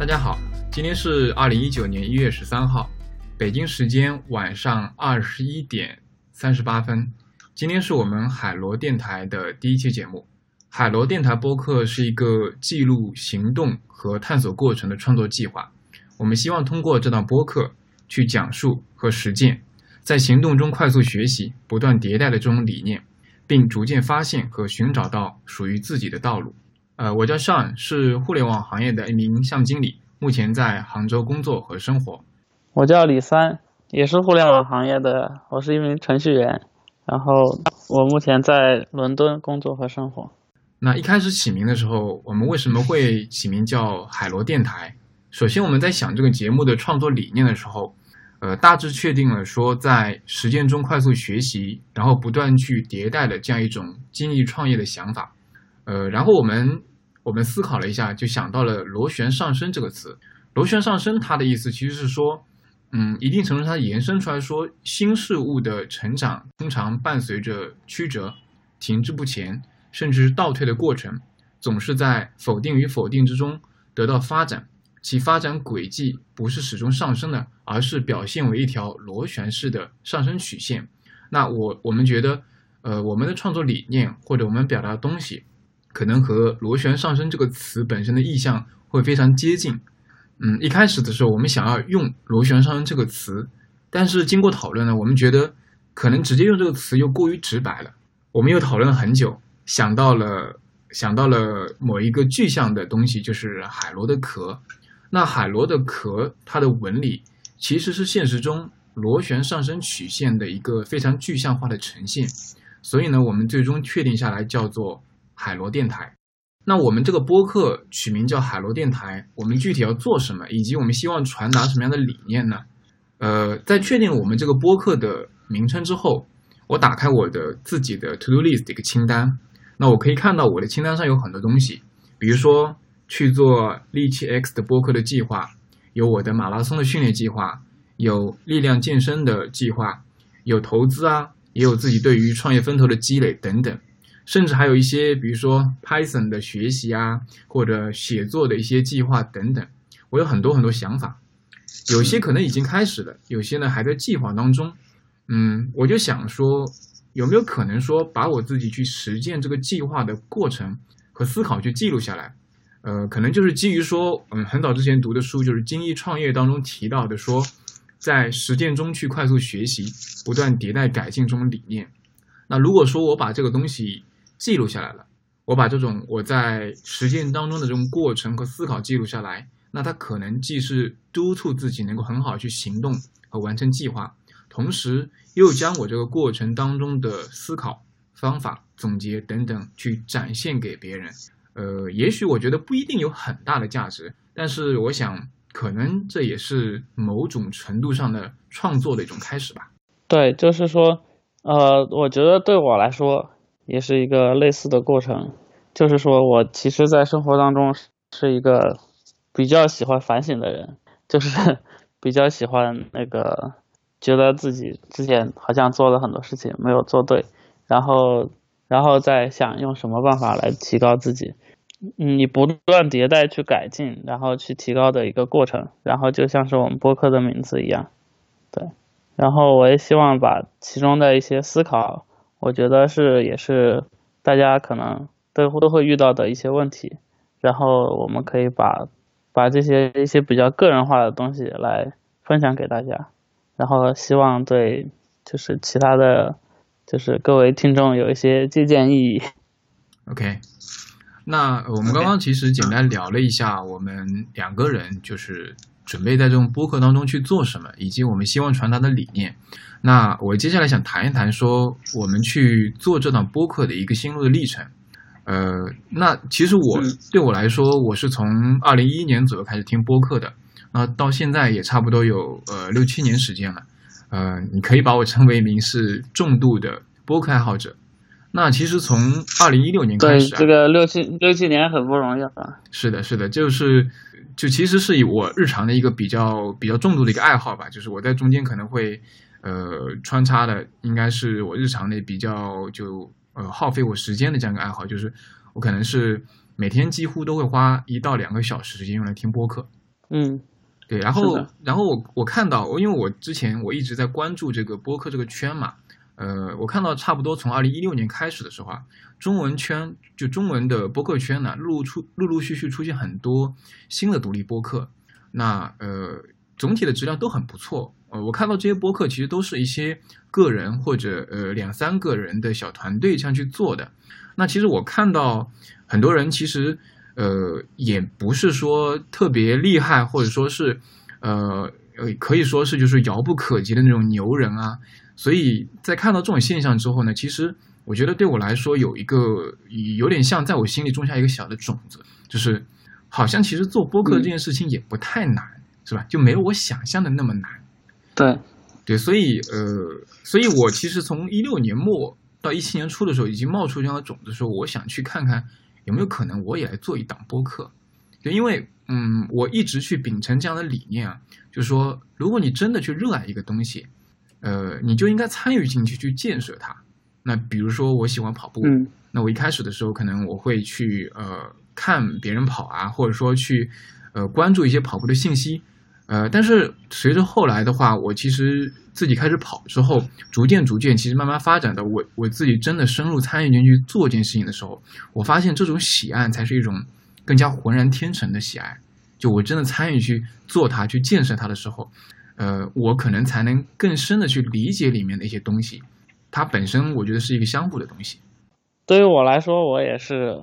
大家好，今天是二零一九年一月十三号，北京时间晚上二十一点三十八分。今天是我们海螺电台的第一期节目。海螺电台播客是一个记录行动和探索过程的创作计划。我们希望通过这档播客去讲述和实践，在行动中快速学习、不断迭代的这种理念，并逐渐发现和寻找到属于自己的道路。呃，我叫 Sean，是互联网行业的一名项目经理，目前在杭州工作和生活。我叫李三，也是互联网行业的，我是一名程序员，然后我目前在伦敦工作和生活。那一开始起名的时候，我们为什么会起名叫海螺电台？首先，我们在想这个节目的创作理念的时候，呃，大致确定了说在实践中快速学习，然后不断去迭代的这样一种精益创业的想法。呃，然后我们。我们思考了一下，就想到了“螺旋上升”这个词。螺旋上升，它的意思其实是说，嗯，一定程度上延伸出来说，新事物的成长通常伴随着曲折、停滞不前，甚至是倒退的过程，总是在否定与否定之中得到发展。其发展轨迹不是始终上升的，而是表现为一条螺旋式的上升曲线。那我我们觉得，呃，我们的创作理念或者我们表达的东西。可能和“螺旋上升”这个词本身的意象会非常接近。嗯，一开始的时候，我们想要用“螺旋上升”这个词，但是经过讨论呢，我们觉得可能直接用这个词又过于直白了。我们又讨论了很久，想到了想到了某一个具象的东西，就是海螺的壳。那海螺的壳，它的纹理其实是现实中螺旋上升曲线的一个非常具象化的呈现。所以呢，我们最终确定下来叫做。海螺电台，那我们这个播客取名叫海螺电台，我们具体要做什么，以及我们希望传达什么样的理念呢？呃，在确定我们这个播客的名称之后，我打开我的自己的 To Do List 的一个清单，那我可以看到我的清单上有很多东西，比如说去做力气 X 的播客的计划，有我的马拉松的训练计划，有力量健身的计划，有投资啊，也有自己对于创业风投的积累等等。甚至还有一些，比如说 Python 的学习啊，或者写作的一些计划等等。我有很多很多想法，有些可能已经开始了，有些呢还在计划当中。嗯，我就想说，有没有可能说把我自己去实践这个计划的过程和思考去记录下来？呃，可能就是基于说，嗯，很早之前读的书，就是《精益创业》当中提到的，说在实践中去快速学习，不断迭代改进这种理念。那如果说我把这个东西，记录下来了，我把这种我在实践当中的这种过程和思考记录下来，那它可能既是督促自己能够很好去行动和完成计划，同时又将我这个过程当中的思考方法总结等等去展现给别人。呃，也许我觉得不一定有很大的价值，但是我想可能这也是某种程度上的创作的一种开始吧。对，就是说，呃，我觉得对我来说。也是一个类似的过程，就是说我其实，在生活当中是一个比较喜欢反省的人，就是 比较喜欢那个觉得自己之前好像做了很多事情没有做对，然后然后再想用什么办法来提高自己，你不断迭代去改进，然后去提高的一个过程，然后就像是我们播客的名字一样，对，然后我也希望把其中的一些思考。我觉得是，也是大家可能都都会遇到的一些问题，然后我们可以把把这些一些比较个人化的东西来分享给大家，然后希望对就是其他的，就是各位听众有一些借鉴意义。OK，那我们刚刚其实简单聊了一下，我们两个人就是准备在这种播客当中去做什么，以及我们希望传达的理念。那我接下来想谈一谈，说我们去做这档播客的一个心路的历程。呃，那其实我对我来说，我是从二零一一年左右开始听播客的，那到现在也差不多有呃六七年时间了。呃，你可以把我称为一名是重度的播客爱好者。那其实从二零一六年开始，对这个六七六七年很不容易啊。是的，是的，就是就其实是以我日常的一个比较比较重度的一个爱好吧，就是我在中间可能会。呃，穿插的应该是我日常内比较就呃耗费我时间的这样一个爱好，就是我可能是每天几乎都会花一到两个小时时间用来听播客。嗯，对，然后然后我我看到，因为我之前我一直在关注这个播客这个圈嘛，呃，我看到差不多从二零一六年开始的时候啊，中文圈就中文的播客圈呢，陆出陆陆续续出现很多新的独立播客，那呃总体的质量都很不错。呃，我看到这些播客其实都是一些个人或者呃两三个人的小团队这样去做的。那其实我看到很多人其实呃也不是说特别厉害，或者说是呃呃可以说是就是遥不可及的那种牛人啊。所以在看到这种现象之后呢，其实我觉得对我来说有一个有点像在我心里种下一个小的种子，就是好像其实做播客这件事情也不太难，是吧？就没有我想象的那么难。对，对，所以呃，所以我其实从一六年末到一七年初的时候，已经冒出这样的种子，说我想去看看有没有可能我也来做一档播客。对，因为嗯，我一直去秉承这样的理念啊，就是说，如果你真的去热爱一个东西，呃，你就应该参与进去去建设它。那比如说，我喜欢跑步，嗯那我一开始的时候，可能我会去呃看别人跑啊，或者说去呃关注一些跑步的信息，呃，但是随着后来的话，我其实自己开始跑之后，逐渐逐渐，其实慢慢发展的我我自己真的深入参与进去做这件事情的时候，我发现这种喜爱才是一种更加浑然天成的喜爱。就我真的参与去做它、去建设它的时候，呃，我可能才能更深的去理解里面的一些东西。它本身我觉得是一个相互的东西。对于我来说，我也是，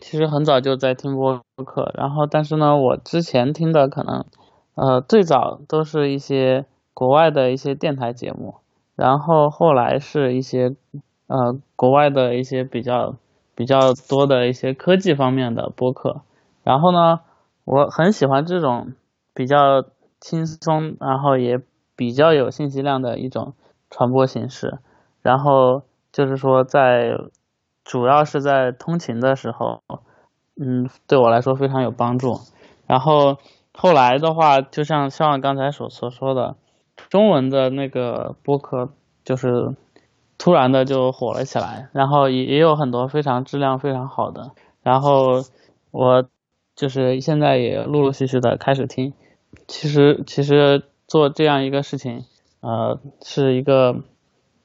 其实很早就在听播客，然后但是呢，我之前听的可能，呃，最早都是一些国外的一些电台节目，然后后来是一些，呃，国外的一些比较比较多的一些科技方面的播客，然后呢，我很喜欢这种比较轻松，然后也比较有信息量的一种传播形式。然后就是说，在主要是在通勤的时候，嗯，对我来说非常有帮助。然后后来的话，就像像刚才所所说的，中文的那个播客就是突然的就火了起来，然后也也有很多非常质量非常好的。然后我就是现在也陆陆续续的开始听。其实其实做这样一个事情，呃，是一个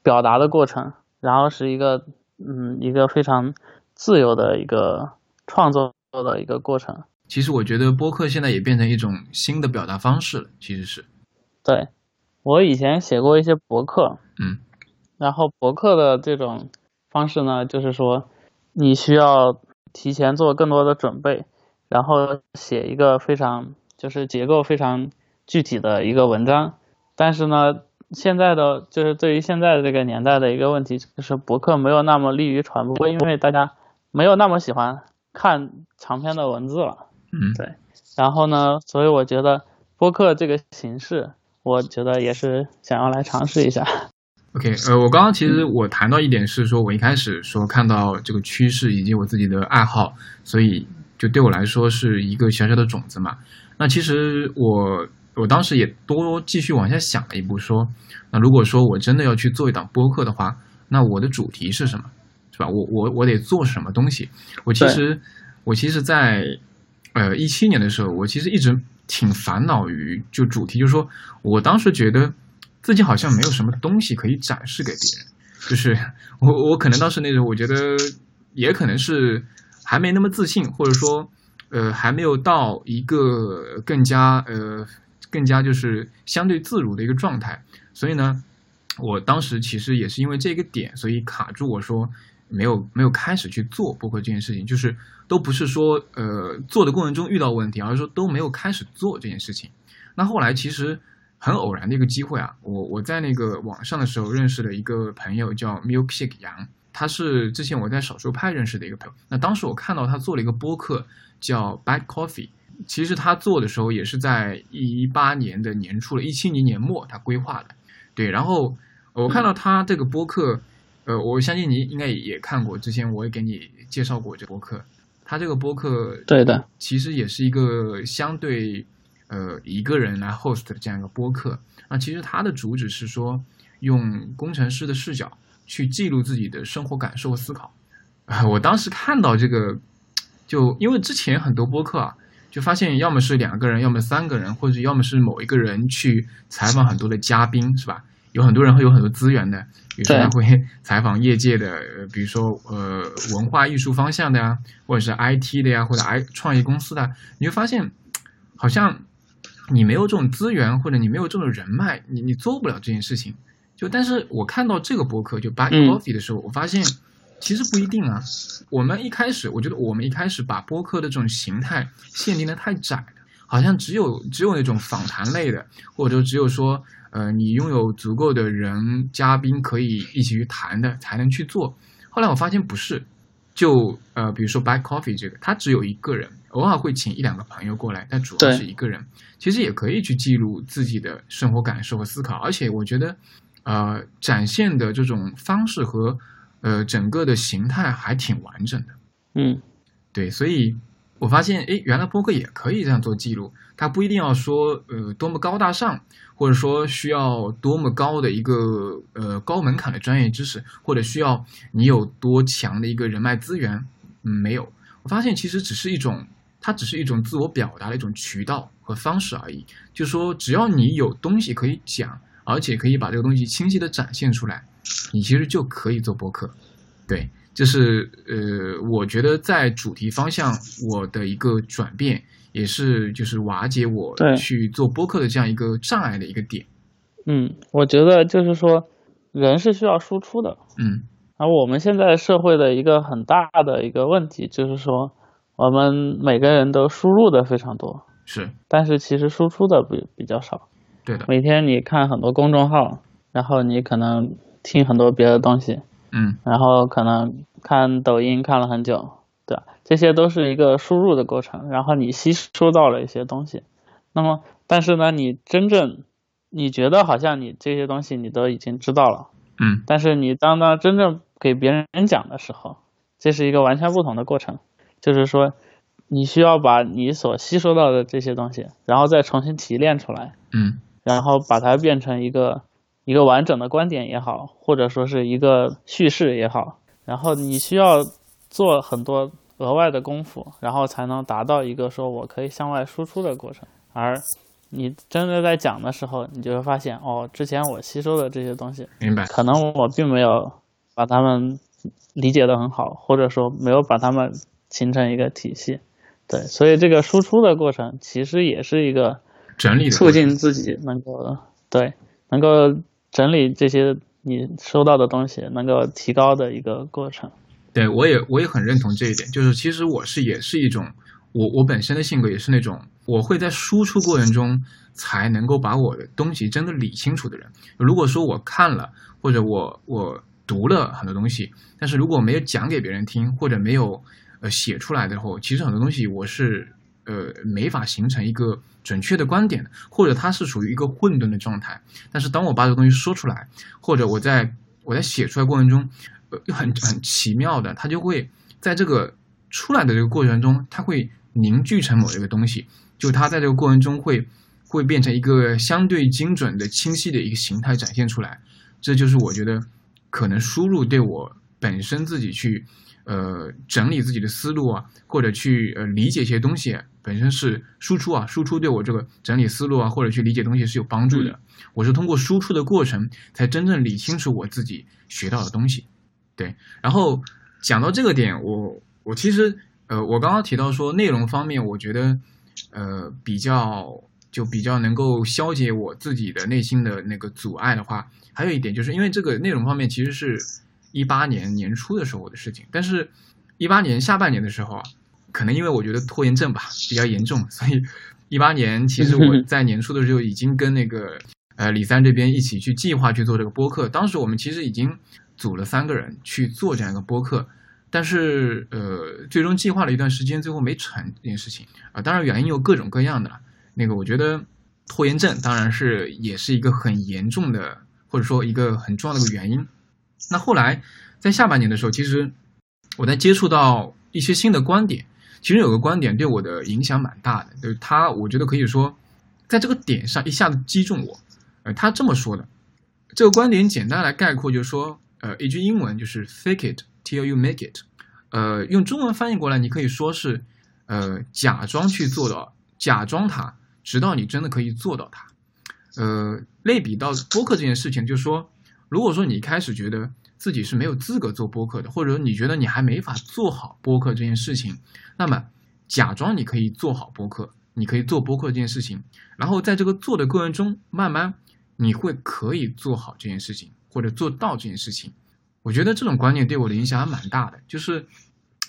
表达的过程，然后是一个嗯一个非常自由的一个创作的一个过程。其实我觉得播客现在也变成一种新的表达方式了，其实是。对，我以前写过一些博客，嗯，然后博客的这种方式呢，就是说你需要提前做更多的准备，然后写一个非常就是结构非常具体的一个文章。但是呢，现在的就是对于现在的这个年代的一个问题，就是博客没有那么利于传播，因为大家没有那么喜欢看长篇的文字了。嗯，对。然后呢，所以我觉得播客这个形式，我觉得也是想要来尝试一下。OK，呃，我刚刚其实我谈到一点是说，我一开始说看到这个趋势以及我自己的爱好，所以就对我来说是一个小小的种子嘛。那其实我我当时也多继续往下想了一步，说，那如果说我真的要去做一档播客的话，那我的主题是什么，是吧？我我我得做什么东西？我其实我其实，在呃一七年的时候，我其实一直挺烦恼于就主题，就是说我当时觉得。自己好像没有什么东西可以展示给别人，就是 我我可能当时那种，我觉得也可能是还没那么自信，或者说呃还没有到一个更加呃更加就是相对自如的一个状态，所以呢，我当时其实也是因为这个点，所以卡住我说没有没有开始去做播客这件事情，就是都不是说呃做的过程中遇到问题，而是说都没有开始做这件事情。那后来其实。很偶然的一个机会啊，我我在那个网上的时候认识了一个朋友叫 Milkshake 杨，他是之前我在少数派认识的一个朋友。那当时我看到他做了一个播客叫 Bad Coffee，其实他做的时候也是在一八年的年初了，一七年年末他规划的。对，然后我看到他这个播客，呃，我相信你应该也看过，之前我也给你介绍过这个播客。他这个播客对的，其实也是一个相对。呃，一个人来 host 的这样一个播客，那其实它的主旨是说，用工程师的视角去记录自己的生活感受和思考。啊、呃，我当时看到这个，就因为之前很多播客啊，就发现要么是两个人，要么三个人，或者要么是某一个人去采访很多的嘉宾，是吧？有很多人会有很多资源的，比如说他会采访业界的，呃，比如说呃文化艺术方向的呀，或者是 IT 的呀，或者 I 创业公司的，你会发现好像你没有这种资源，或者你没有这种人脉，你你做不了这件事情。就但是我看到这个博客就 Back Coffee 的时候，我发现其实不一定啊。我们一开始，我觉得我们一开始把播客的这种形态限定的太窄了，好像只有只有那种访谈类的，或者说只有说。呃，你拥有足够的人嘉宾可以一起去谈的，才能去做。后来我发现不是，就呃，比如说 Buy Coffee 这个，他只有一个人，偶尔会请一两个朋友过来，但主要是一个人。其实也可以去记录自己的生活感受和思考，而且我觉得，呃，展现的这种方式和呃整个的形态还挺完整的。嗯，对，所以。我发现，哎，原来播客也可以这样做记录，它不一定要说，呃，多么高大上，或者说需要多么高的一个，呃，高门槛的专业知识，或者需要你有多强的一个人脉资源，嗯，没有。我发现其实只是一种，它只是一种自我表达的一种渠道和方式而已。就说只要你有东西可以讲，而且可以把这个东西清晰的展现出来，你其实就可以做播客，对。就是呃，我觉得在主题方向，我的一个转变，也是就是瓦解我去做播客的这样一个障碍的一个点。嗯，我觉得就是说，人是需要输出的。嗯，而我们现在社会的一个很大的一个问题，就是说，我们每个人都输入的非常多，是，但是其实输出的比比较少。对的。每天你看很多公众号，然后你可能听很多别的东西。嗯，然后可能看抖音看了很久，对吧？这些都是一个输入的过程，然后你吸收到了一些东西。那么，但是呢，你真正你觉得好像你这些东西你都已经知道了，嗯，但是你当当真正给别人讲的时候，这是一个完全不同的过程。就是说，你需要把你所吸收到的这些东西，然后再重新提炼出来，嗯，然后把它变成一个。一个完整的观点也好，或者说是一个叙事也好，然后你需要做很多额外的功夫，然后才能达到一个说我可以向外输出的过程。而你真的在讲的时候，你就会发现，哦，之前我吸收的这些东西，明白？可能我并没有把它们理解的很好，或者说没有把它们形成一个体系。对，所以这个输出的过程其实也是一个整理促进自己能够对能够。整理这些你收到的东西，能够提高的一个过程。对我也我也很认同这一点，就是其实我是也是一种，我我本身的性格也是那种，我会在输出过程中才能够把我的东西真的理清楚的人。如果说我看了或者我我读了很多东西，但是如果没有讲给别人听或者没有呃写出来的话，其实很多东西我是。呃，没法形成一个准确的观点，或者它是属于一个混沌的状态。但是当我把这个东西说出来，或者我在我在写出来过程中，呃，很很奇妙的，它就会在这个出来的这个过程中，它会凝聚成某一个东西，就它在这个过程中会会变成一个相对精准的、清晰的一个形态展现出来。这就是我觉得可能输入对我本身自己去。呃，整理自己的思路啊，或者去呃理解一些东西，本身是输出啊，输出对我这个整理思路啊，或者去理解东西是有帮助的。我是通过输出的过程，才真正理清楚我自己学到的东西。对，然后讲到这个点，我我其实呃，我刚刚提到说内容方面，我觉得呃比较就比较能够消解我自己的内心的那个阻碍的话，还有一点就是因为这个内容方面其实是。一八年年初的时候的事情，但是，一八年下半年的时候啊，可能因为我觉得拖延症吧 比较严重，所以一八年其实我 在年初的时候已经跟那个呃李三这边一起去计划去做这个播客。当时我们其实已经组了三个人去做这样一个播客，但是呃最终计划了一段时间，最后没成这件事情啊。当然原因有各种各样的，那个我觉得拖延症当然是也是一个很严重的，或者说一个很重要的一个原因。那后来，在下半年的时候，其实我在接触到一些新的观点，其实有个观点对我的影响蛮大的，就是他，我觉得可以说，在这个点上一下子击中我。呃，他这么说的，这个观点简单来概括就是说，呃，一句英文就是 “fake it till you make it”，呃，用中文翻译过来，你可以说是，呃，假装去做到，假装它，直到你真的可以做到它。呃，类比到播客这件事情，就是说，如果说你开始觉得自己是没有资格做播客的，或者说你觉得你还没法做好播客这件事情，那么假装你可以做好播客，你可以做播客这件事情，然后在这个做的过程中，慢慢你会可以做好这件事情，或者做到这件事情。我觉得这种观念对我的影响还蛮大的，就是。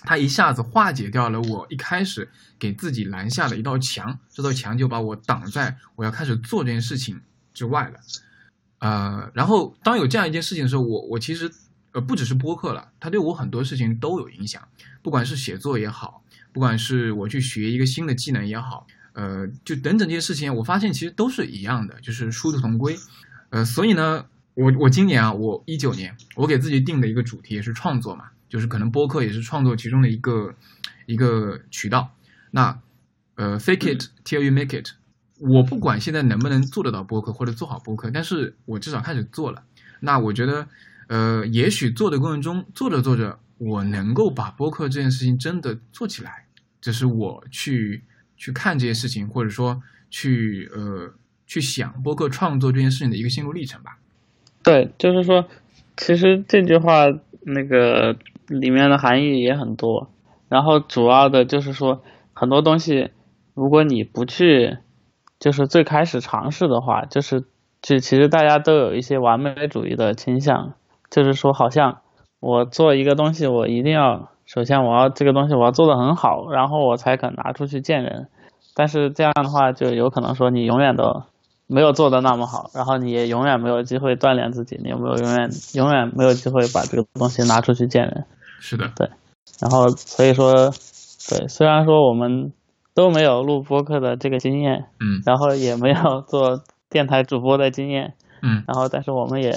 它一下子化解掉了我一开始给自己拦下的一道墙，这道墙就把我挡在我要开始做这件事情之外了。呃，然后当有这样一件事情的时候，我我其实呃不只是播客了，它对我很多事情都有影响，不管是写作也好，不管是我去学一个新的技能也好，呃，就等等这些事情，我发现其实都是一样的，就是殊途同归。呃，所以呢，我我今年啊，我一九年，我给自己定的一个主题也是创作嘛。就是可能播客也是创作其中的一个一个渠道。那呃，fake it till you make it。我不管现在能不能做得到播客或者做好播客，但是我至少开始做了。那我觉得，呃，也许做的过程中，做着做着，我能够把播客这件事情真的做起来。这是我去去看这些事情，或者说去呃去想播客创作这件事情的一个心路历程吧。对，就是说，其实这句话那个。里面的含义也很多，然后主要的就是说很多东西，如果你不去，就是最开始尝试的话，就是就其实大家都有一些完美主义的倾向，就是说好像我做一个东西，我一定要首先我要这个东西我要做的很好，然后我才肯拿出去见人，但是这样的话就有可能说你永远都。没有做的那么好，然后你也永远没有机会锻炼自己，你有没有永远永远没有机会把这个东西拿出去见人？是的，对。然后所以说，对，虽然说我们都没有录播客的这个经验，嗯，然后也没有做电台主播的经验，嗯，然后但是我们也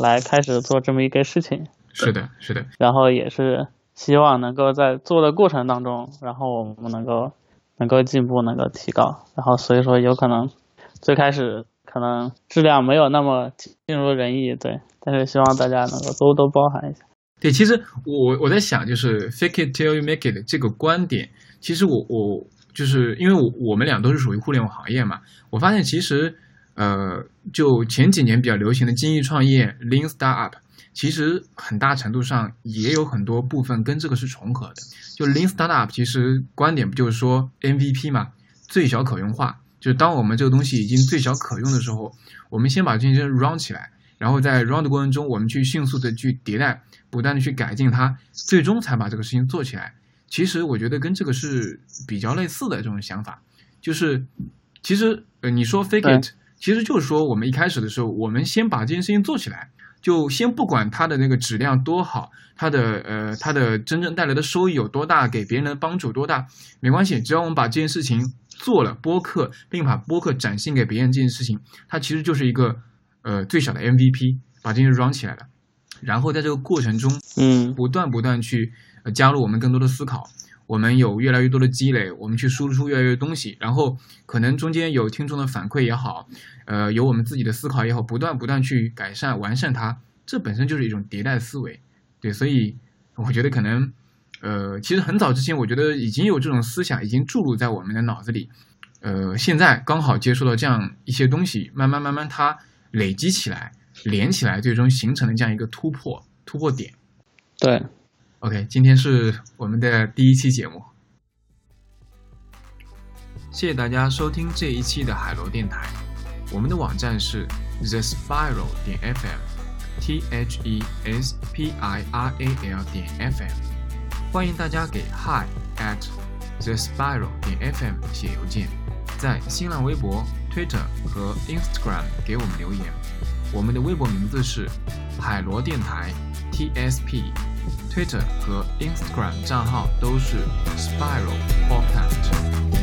来开始做这么一个事情。是的，是的。然后也是希望能够在做的过程当中，然后我们能够能够进步，能够提高。然后所以说有可能。最开始可能质量没有那么尽如人意，对，但是希望大家能够多多包涵一下。对，其实我我在想，就是 fake it till you make it 这个观点，其实我我就是因为我我们俩都是属于互联网行业嘛，我发现其实呃，就前几年比较流行的精益创业 lean startup，其实很大程度上也有很多部分跟这个是重合的。就 lean startup 其实观点不就是说 MVP 嘛，最小可用化。就是当我们这个东西已经最小可用的时候，我们先把这些 run 起来，然后在 run 的过程中，我们去迅速的去迭代，不断的去改进它，最终才把这个事情做起来。其实我觉得跟这个是比较类似的这种想法，就是其实呃你说 fake it，其实就是说我们一开始的时候，我们先把这件事情做起来，就先不管它的那个质量多好，它的呃它的真正带来的收益有多大，给别人的帮助多大，没关系，只要我们把这件事情。做了播客，并把播客展现给别人这件事情，它其实就是一个呃最小的 MVP，把这些 run 起来了。然后在这个过程中，嗯，不断不断去加入我们更多的思考，我们有越来越多的积累，我们去输出越来越多东西。然后可能中间有听众的反馈也好，呃，有我们自己的思考也好，不断不断去改善完善它，这本身就是一种迭代思维。对，所以我觉得可能。呃，其实很早之前，我觉得已经有这种思想，已经注入在我们的脑子里。呃，现在刚好接触到这样一些东西，慢慢慢慢它累积起来、连起来，最终形成了这样一个突破突破点。对，OK，今天是我们的第一期节目，谢谢大家收听这一期的海螺电台。我们的网站是 the spiral 点 fm，t h e s p i r a l 点 fm。欢迎大家给 hi at the spiral 点 fm 写邮件，在新浪微博、Twitter 和 Instagram 给我们留言。我们的微博名字是海螺电台 TSP Twitter 和 Instagram 账号都是 Spiral Podcast。